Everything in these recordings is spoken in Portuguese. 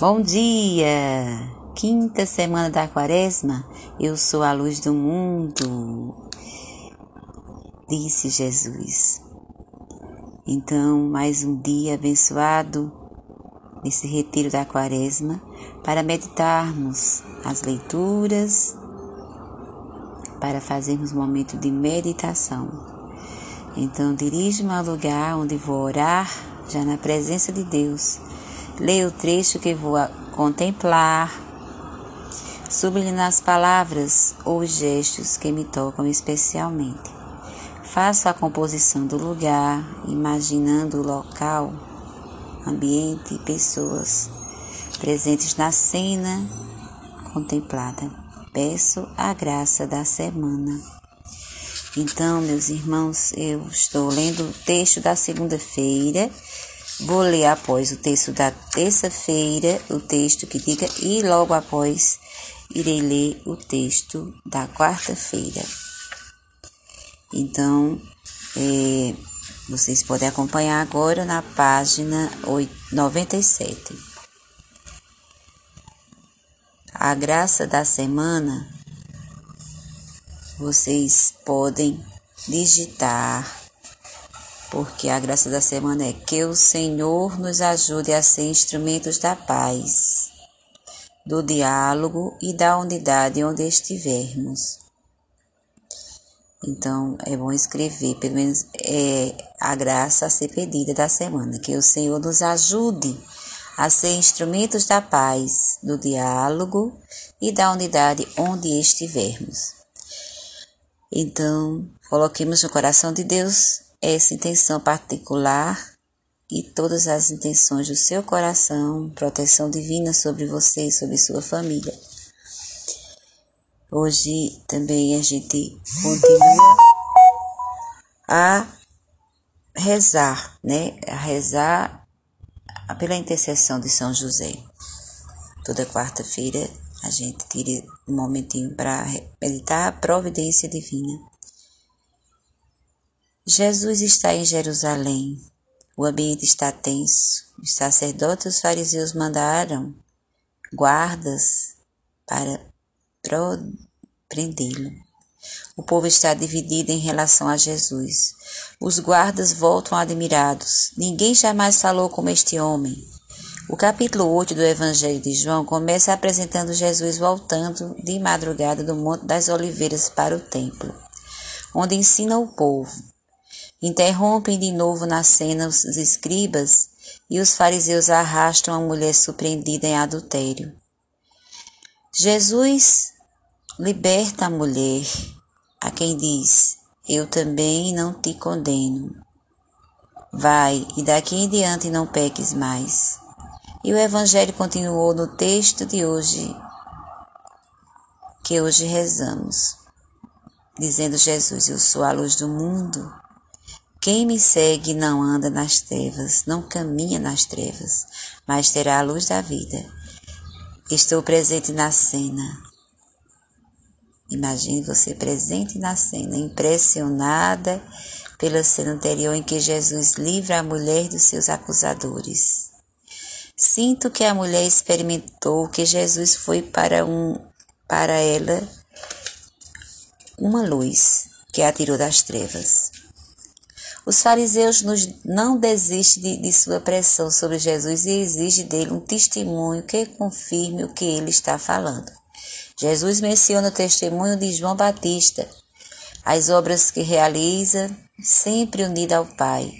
Bom dia! Quinta semana da quaresma, eu sou a luz do mundo, disse Jesus. Então, mais um dia abençoado nesse retiro da quaresma para meditarmos as leituras, para fazermos um momento de meditação. Então, dirijo-me ao lugar onde vou orar, já na presença de Deus Leia o trecho que vou contemplar, sublinhe as palavras ou gestos que me tocam especialmente. Faço a composição do lugar, imaginando o local, ambiente e pessoas presentes na cena contemplada. Peço a graça da semana. Então, meus irmãos, eu estou lendo o texto da segunda-feira Vou ler após o texto da terça-feira, o texto que diga, e logo após irei ler o texto da quarta-feira. Então, é, vocês podem acompanhar agora na página 97. A graça da semana, vocês podem digitar porque a graça da semana é que o Senhor nos ajude a ser instrumentos da paz, do diálogo e da unidade onde estivermos. Então, é bom escrever, pelo menos é a graça a ser pedida da semana, que o Senhor nos ajude a ser instrumentos da paz, do diálogo e da unidade onde estivermos. Então, coloquemos no coração de Deus essa intenção particular e todas as intenções do seu coração, proteção divina sobre você e sobre sua família. Hoje também a gente continua a rezar, né? A rezar pela intercessão de São José. Toda quarta-feira a gente tira um momentinho para meditar a providência divina. Jesus está em Jerusalém. O ambiente está tenso. Os sacerdotes e os fariseus mandaram guardas para prendê-lo. O povo está dividido em relação a Jesus. Os guardas voltam admirados. Ninguém jamais falou como este homem. O capítulo 8 do Evangelho de João começa apresentando Jesus voltando de madrugada do Monte das Oliveiras para o templo, onde ensina o povo. Interrompem de novo na cena os escribas e os fariseus arrastam a mulher surpreendida em adultério. Jesus liberta a mulher, a quem diz: Eu também não te condeno. Vai e daqui em diante não peques mais. E o Evangelho continuou no texto de hoje, que hoje rezamos, dizendo Jesus: Eu sou a luz do mundo. Quem me segue não anda nas trevas, não caminha nas trevas, mas terá a luz da vida. Estou presente na cena. Imagine você presente na cena, impressionada pela cena anterior em que Jesus livra a mulher dos seus acusadores. Sinto que a mulher experimentou que Jesus foi para um para ela uma luz que a tirou das trevas. Os fariseus nos, não desistem de, de sua pressão sobre Jesus e exigem dele um testemunho que confirme o que ele está falando. Jesus menciona o testemunho de João Batista, as obras que realiza, sempre unida ao Pai.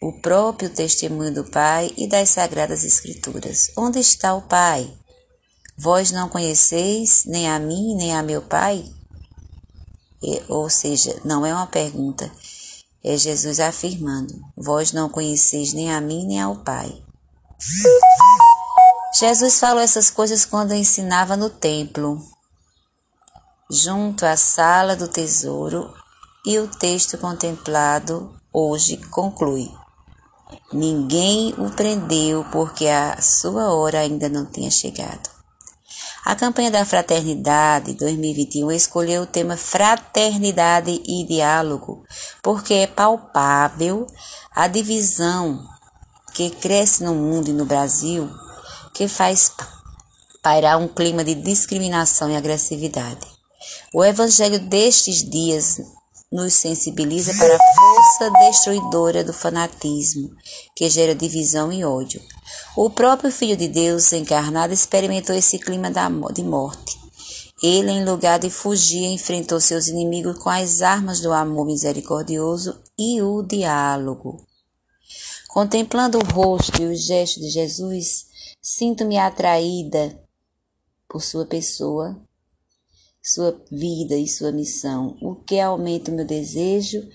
O próprio testemunho do Pai e das Sagradas Escrituras. Onde está o Pai? Vós não conheceis nem a mim, nem a meu Pai? Ou seja, não é uma pergunta, é Jesus afirmando: Vós não conheceis nem a mim nem ao Pai. Jesus falou essas coisas quando ensinava no templo, junto à sala do tesouro, e o texto contemplado hoje conclui: Ninguém o prendeu porque a sua hora ainda não tinha chegado. A campanha da Fraternidade 2021 escolheu o tema Fraternidade e Diálogo, porque é palpável a divisão que cresce no mundo e no Brasil que faz pairar um clima de discriminação e agressividade. O evangelho destes dias nos sensibiliza para a força destruidora do fanatismo, que gera divisão e ódio. O próprio Filho de Deus encarnado experimentou esse clima de morte. Ele, em lugar de fugir, enfrentou seus inimigos com as armas do amor misericordioso e o diálogo. Contemplando o rosto e os gestos de Jesus, sinto-me atraída por sua pessoa, sua vida e sua missão, o que aumenta o meu desejo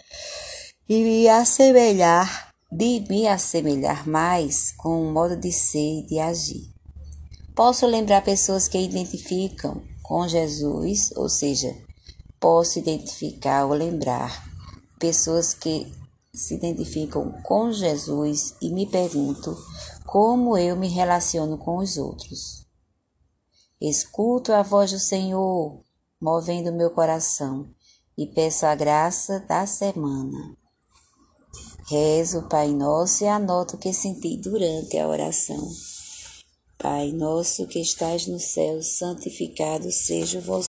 e me assemelhar, de me assemelhar mais com o modo de ser e de agir. Posso lembrar pessoas que identificam com Jesus, ou seja, posso identificar ou lembrar pessoas que se identificam com Jesus e me pergunto como eu me relaciono com os outros. Escuto a voz do Senhor movendo meu coração e peço a graça da semana. Rezo o Pai Nosso e anoto o que senti durante a oração. Pai nosso que estás no céu, santificado seja o vosso